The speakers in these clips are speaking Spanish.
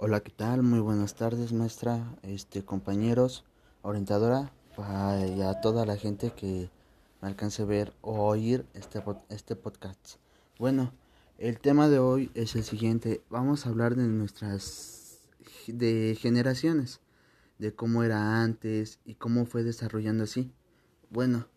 Hola, ¿qué tal? Muy buenas tardes, maestra, este, compañeros, orientadora, y a toda la gente que me alcance a ver o oír este, este podcast. Bueno, el tema de hoy es el siguiente. Vamos a hablar de nuestras de generaciones, de cómo era antes y cómo fue desarrollando así. Bueno,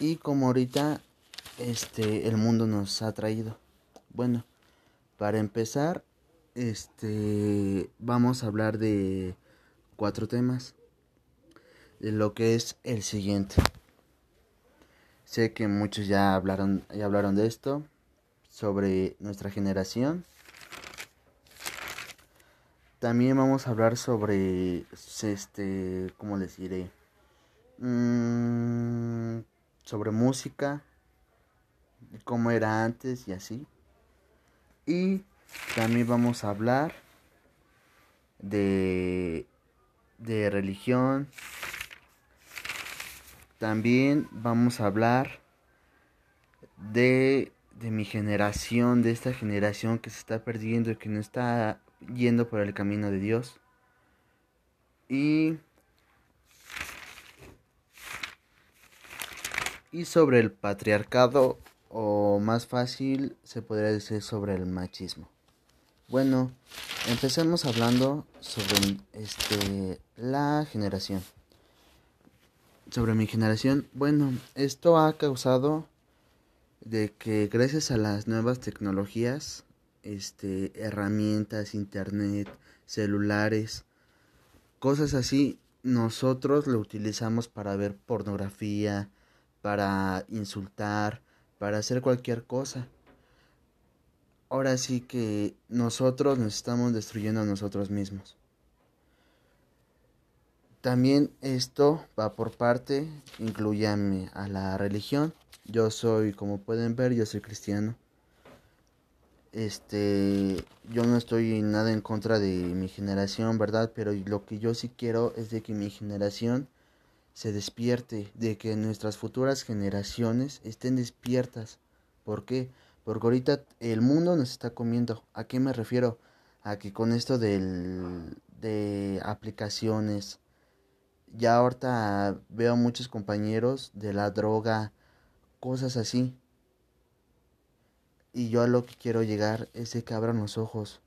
y como ahorita este el mundo nos ha traído. Bueno, para empezar, este vamos a hablar de cuatro temas. De lo que es el siguiente. Sé que muchos ya hablaron, ya hablaron de esto, sobre nuestra generación. También vamos a hablar sobre, este, ¿cómo les diré? Mm, sobre música, cómo era antes y así. Y también vamos a hablar de, de religión. También vamos a hablar de, de mi generación, de esta generación que se está perdiendo y que no está yendo por el camino de Dios. Y y sobre el patriarcado más fácil se podría decir sobre el machismo. Bueno, empecemos hablando sobre este la generación. Sobre mi generación, bueno, esto ha causado de que gracias a las nuevas tecnologías, este herramientas, internet, celulares, cosas así, nosotros lo utilizamos para ver pornografía, para insultar, para hacer cualquier cosa ahora sí que nosotros nos estamos destruyendo a nosotros mismos. También esto va por parte, incluye a la religión. Yo soy, como pueden ver, yo soy cristiano. Este, yo no estoy nada en contra de mi generación, ¿verdad? Pero lo que yo sí quiero es de que mi generación se despierte, de que nuestras futuras generaciones estén despiertas. ¿Por qué? Porque ahorita el mundo nos está comiendo. ¿A qué me refiero? A que con esto del, de aplicaciones, ya ahorita veo muchos compañeros de la droga, cosas así. Y yo a lo que quiero llegar es de que abran los ojos.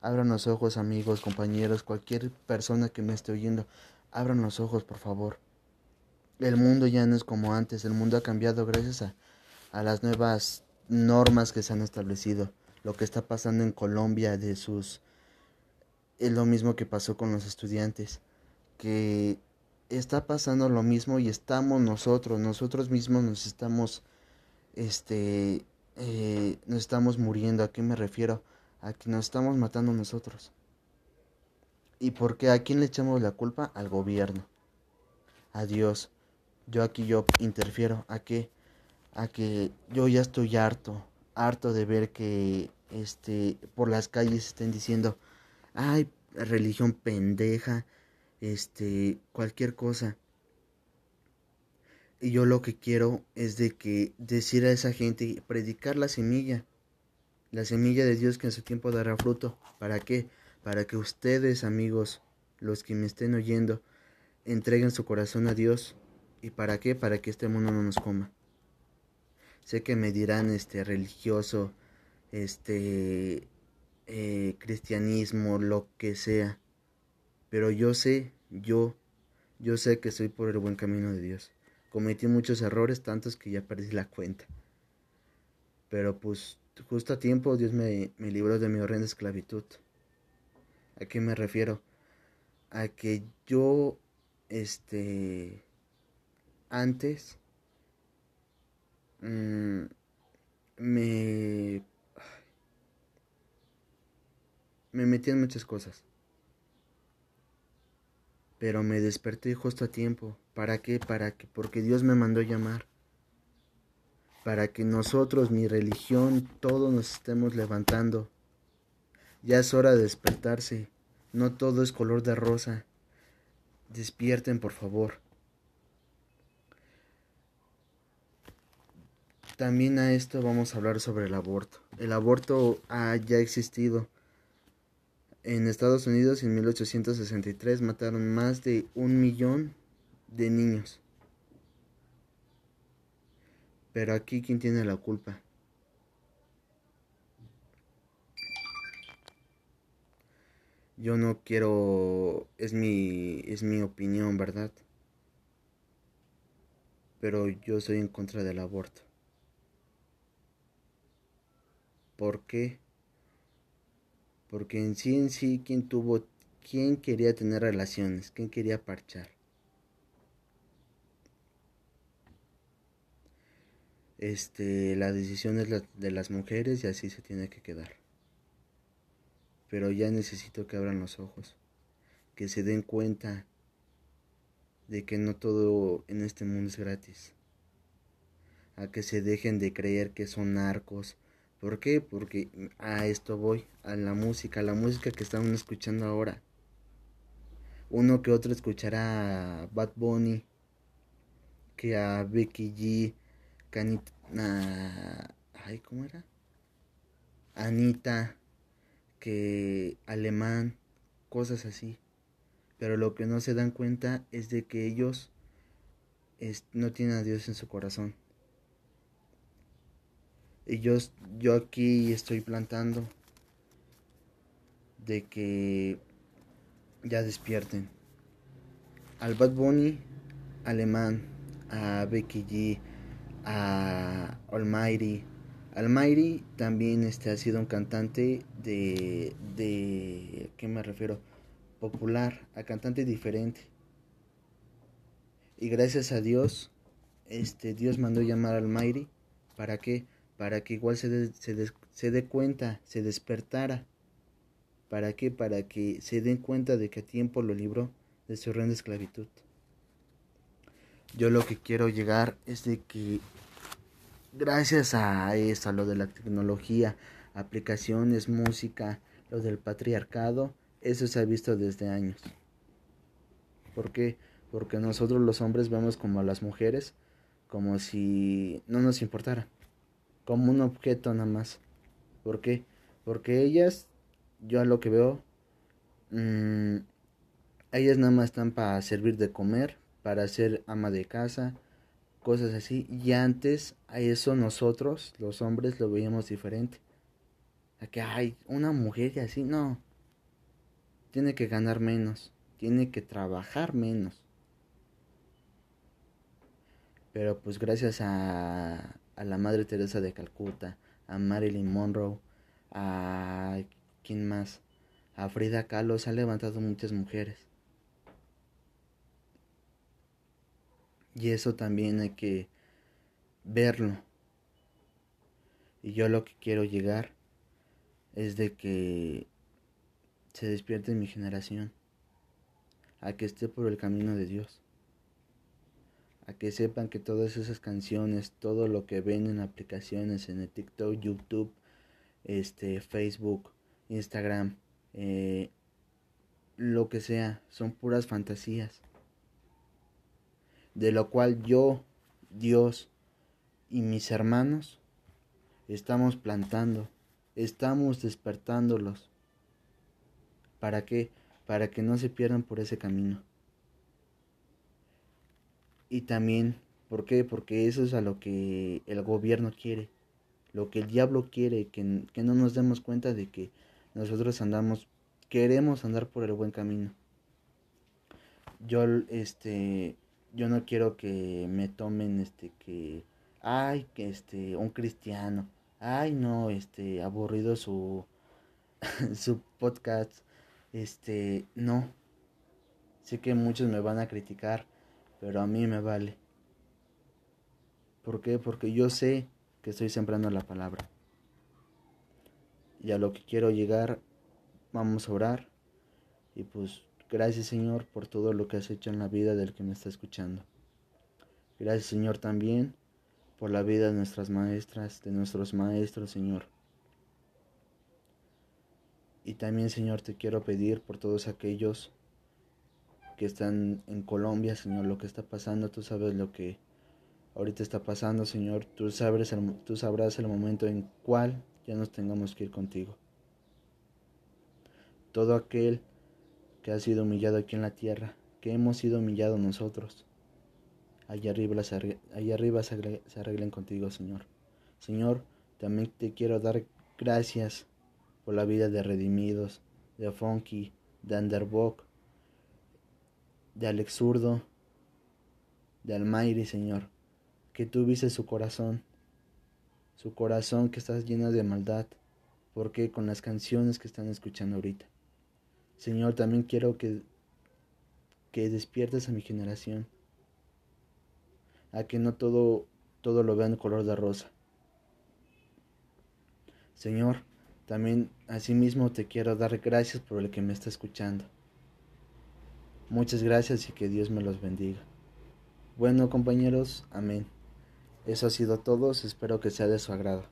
Abran los ojos amigos, compañeros, cualquier persona que me esté oyendo. Abran los ojos, por favor. El mundo ya no es como antes, el mundo ha cambiado gracias a a las nuevas normas que se han establecido. Lo que está pasando en Colombia de sus es lo mismo que pasó con los estudiantes, que está pasando lo mismo y estamos nosotros, nosotros mismos nos estamos este eh, nos estamos muriendo. ¿A qué me refiero? A que nos estamos matando nosotros. ¿Y por qué? ¿A quién le echamos la culpa? Al gobierno. A Dios. Yo aquí yo interfiero. ¿A qué? a que yo ya estoy harto, harto de ver que este por las calles estén diciendo, "Ay, religión pendeja", este, cualquier cosa. Y yo lo que quiero es de que decir a esa gente, predicar la semilla, la semilla de Dios que en su tiempo dará fruto. ¿Para qué? Para que ustedes, amigos, los que me estén oyendo, entreguen su corazón a Dios. ¿Y para qué? Para que este mundo no nos coma. Sé que me dirán este religioso, este eh, cristianismo, lo que sea. Pero yo sé, yo, yo sé que soy por el buen camino de Dios. Cometí muchos errores, tantos que ya perdí la cuenta. Pero pues justo a tiempo Dios me, me libró de mi horrenda esclavitud. ¿A qué me refiero? A que yo, este, antes Mm, me me metí en muchas cosas. Pero me desperté justo a tiempo. ¿Para qué? Para que porque Dios me mandó llamar. Para que nosotros, mi religión, todos nos estemos levantando. Ya es hora de despertarse. No todo es color de rosa. Despierten, por favor. también a esto vamos a hablar sobre el aborto. El aborto ha ya existido. En Estados Unidos en 1863 mataron más de un millón de niños. Pero aquí, ¿quién tiene la culpa? Yo no quiero, es mi, es mi opinión, ¿verdad? Pero yo soy en contra del aborto. ¿Por qué? Porque en sí en sí, ¿quién tuvo, quién quería tener relaciones? ¿Quién quería parchar? Este, la decisión es la, de las mujeres y así se tiene que quedar. Pero ya necesito que abran los ojos, que se den cuenta de que no todo en este mundo es gratis. A que se dejen de creer que son narcos. ¿Por qué? Porque a esto voy, a la música, a la música que estamos escuchando ahora. Uno que otro escuchará a Bad Bunny, que a Becky G, Canita, ay, ¿cómo era? Anita, que alemán, cosas así. Pero lo que no se dan cuenta es de que ellos no tienen a Dios en su corazón. Y yo, yo aquí estoy plantando de que ya despierten. Al Bad Bunny alemán, a Becky G, a Almighty. Almighty también este, ha sido un cantante de, de, ¿qué me refiero? Popular, a cantante diferente. Y gracias a Dios, este, Dios mandó llamar al Almighty. ¿Para qué? Para que igual se, se, se dé cuenta, se despertara. ¿Para qué? Para que se den cuenta de que a tiempo lo libró de su horrenda esclavitud. Yo lo que quiero llegar es de que gracias a eso, a lo de la tecnología, aplicaciones, música, lo del patriarcado, eso se ha visto desde años. ¿Por qué? Porque nosotros los hombres vemos como a las mujeres como si no nos importara, como un objeto nada más. ¿Por qué? Porque ellas, yo a lo que veo, mmm, ellas nada más están para servir de comer, para ser ama de casa, cosas así. Y antes a eso nosotros, los hombres, lo veíamos diferente. A que hay una mujer y así, no. Tiene que ganar menos, tiene que trabajar menos. Pero pues gracias a, a la Madre Teresa de Calcuta, a Marilyn Monroe, a... ¿quién más? A Frida Kahlo se han levantado muchas mujeres. Y eso también hay que verlo. Y yo lo que quiero llegar es de que se despierte mi generación. A que esté por el camino de Dios. A que sepan que todas esas canciones, todo lo que ven en aplicaciones, en el TikTok, YouTube, este, Facebook, Instagram, eh, lo que sea, son puras fantasías de lo cual yo, Dios y mis hermanos estamos plantando, estamos despertándolos. ¿Para qué? Para que no se pierdan por ese camino. Y también, ¿por qué? Porque eso es a lo que el gobierno quiere, lo que el diablo quiere, que, que no nos demos cuenta de que nosotros andamos, queremos andar por el buen camino. Yo, este, yo no quiero que me tomen este que ay que este un cristiano ay no este aburrido su su podcast este no sé que muchos me van a criticar pero a mí me vale ¿por qué? porque yo sé que estoy sembrando la palabra y a lo que quiero llegar vamos a orar y pues Gracias Señor por todo lo que has hecho en la vida del que me está escuchando. Gracias Señor también por la vida de nuestras maestras, de nuestros maestros Señor. Y también Señor te quiero pedir por todos aquellos que están en Colombia, Señor, lo que está pasando, tú sabes lo que ahorita está pasando, Señor. Tú, sabes tú sabrás el momento en cual ya nos tengamos que ir contigo. Todo aquel que ha sido humillado aquí en la tierra, que hemos sido humillados nosotros, allá arriba, se, arreglen contigo, Señor. Señor, también te quiero dar gracias por la vida de Redimidos, de Funky, de Underbook, de Alex Zurdo, de Almairi, Señor, que tú viste su corazón, su corazón que está lleno de maldad, porque con las canciones que están escuchando ahorita. Señor, también quiero que, que despiertes a mi generación, a que no todo, todo lo vean color de rosa. Señor, también asimismo te quiero dar gracias por el que me está escuchando. Muchas gracias y que Dios me los bendiga. Bueno compañeros, amén. Eso ha sido todo, espero que sea de su agrado.